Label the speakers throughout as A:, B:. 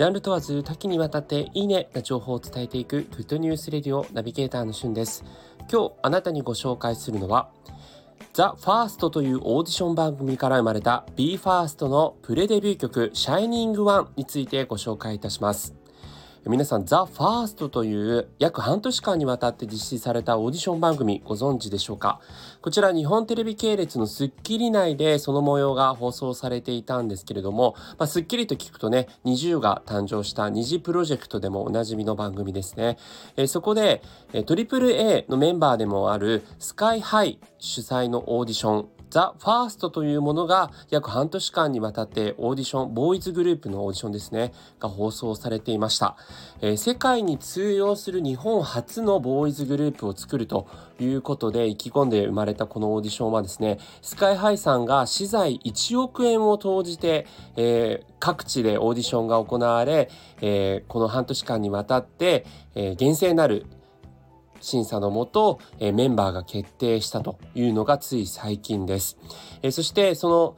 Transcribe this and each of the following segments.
A: ジャンル問わず多岐にわたっていいねな情報を伝えていくグッドニュースレディオナビゲーターのしゅんです。今日あなたにご紹介するのはザ・ファーストというオーディション番組から生まれた BE:FIRST のプレデビュー曲 Shining One についてご紹介いたします。皆さん、ザ・ファーストという約半年間にわたって実施されたオーディション番組ご存知でしょうか？こちら日本テレビ系列のスッキリ内でその模様が放送されていたんですけれども、まあ、スッキリと聞くとね、20が誕生した二次プロジェクトでもおなじみの番組ですね。えー、そこで、えー、トリプル A のメンバーでもあるスカイハイ主催のオーディションザ・ファーストというものが約半年間にわたってオーディション、ボーイズグループのオーディションですね、が放送されていました。えー、世界に通用する日本初のボーイズグループを作るということで意気込んで生まれたこのオーディションはですね、スカイハイさんが私財1億円を投じて、えー、各地でオーディションが行われ、えー、この半年間にわたって、えー、厳正なる審査のもと、えメンバーが決定したというのがつい最近です。えそしてその、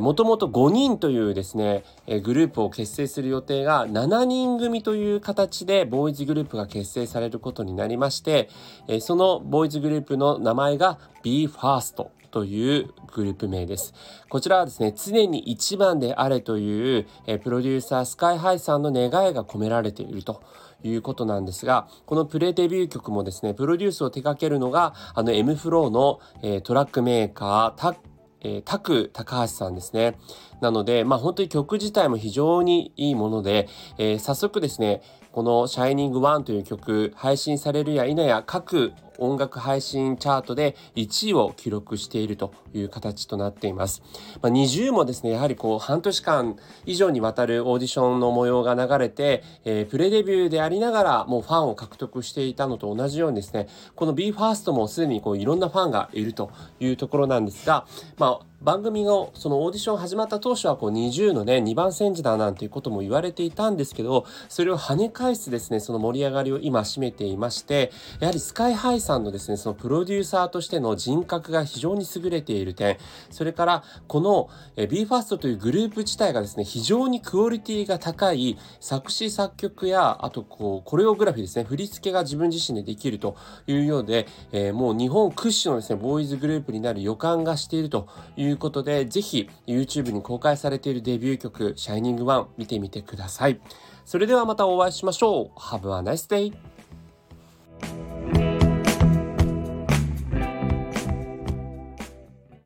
A: もともと5人というですね、え、グループを結成する予定が7人組という形でボーイズグループが結成されることになりまして、え、そのボーイズグループの名前が BE:FIRST というグループ名です。こちらはですね、常に一番であれという、えプロデューサースカイハイさんの願いが込められているということなんですが、このプレデビュー曲もですね、プロデュースを手掛けるのが、あの M フローの、え、トラックメーカー、タッえー、タク高橋さんですね。なので、まあ本当に曲自体も非常にいいもので、えー、早速ですね、この Shining One という曲配信されるや否や各音楽配信チャートで1位を記録しているという形となっています。まあ、20もですね、やはりこう半年間以上にわたるオーディションの模様が流れて、えー、プレデビューでありながらもうファンを獲得していたのと同じようにですね、この BE:FIRST もすでにこういろんなファンがいるというところなんですが、まあ番組のそのオーディション始まった当初はこう20のね2番煎じだなんていうことも言われていたんですけどそれを跳ね返すですねその盛り上がりを今占めていましてやはりスカイハイさんのですねそのプロデューサーとしての人格が非常に優れている点それからこの BE:FIRST というグループ自体がですね非常にクオリティが高い作詞作曲やあとこうコレオグラフィーですね振り付けが自分自身でできるというようで、え、もう日本屈指のですねボーイズグループになる予感がしているといういうことで、ぜひ YouTube に公開されているデビュー曲、Shining One 見てみてください。それではまたお会いしましょう。Have a nice day!